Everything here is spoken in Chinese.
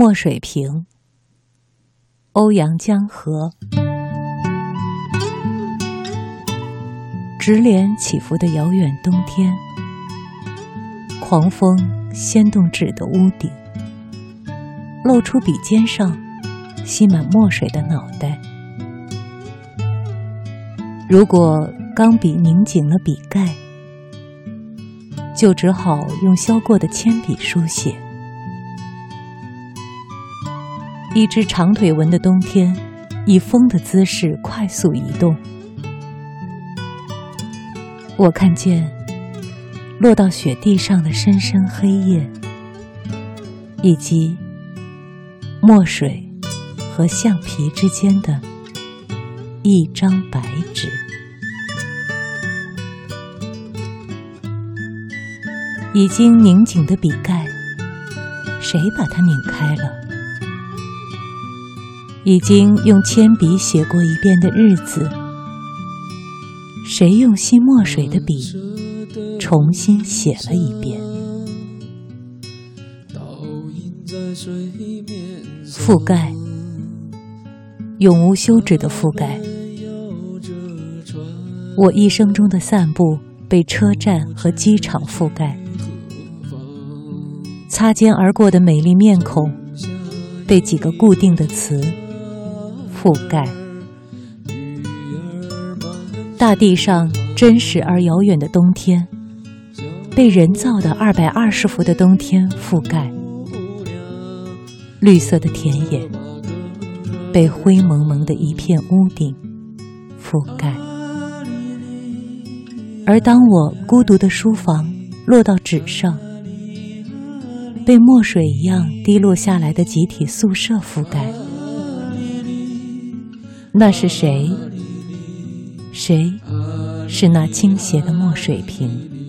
墨水瓶，欧阳江河。直连起伏的遥远冬天，狂风掀动纸的屋顶。露出笔尖上吸满墨水的脑袋。如果钢笔拧紧了笔盖，就只好用削过的铅笔书写。一只长腿纹的冬天，以风的姿势快速移动。我看见落到雪地上的深深黑夜，以及。墨水和橡皮之间的一张白纸，已经拧紧的笔盖，谁把它拧开了？已经用铅笔写过一遍的日子，谁用吸墨水的笔重新写了一遍？覆盖，永无休止的覆盖。我一生中的散步被车站和机场覆盖，擦肩而过的美丽面孔被几个固定的词覆盖。大地上真实而遥远的冬天，被人造的二百二十伏的冬天覆盖。绿色的田野被灰蒙蒙的一片屋顶覆盖，而当我孤独的书房落到纸上，被墨水一样滴落下来的集体宿舍覆盖，那是谁？谁是那倾斜的墨水瓶？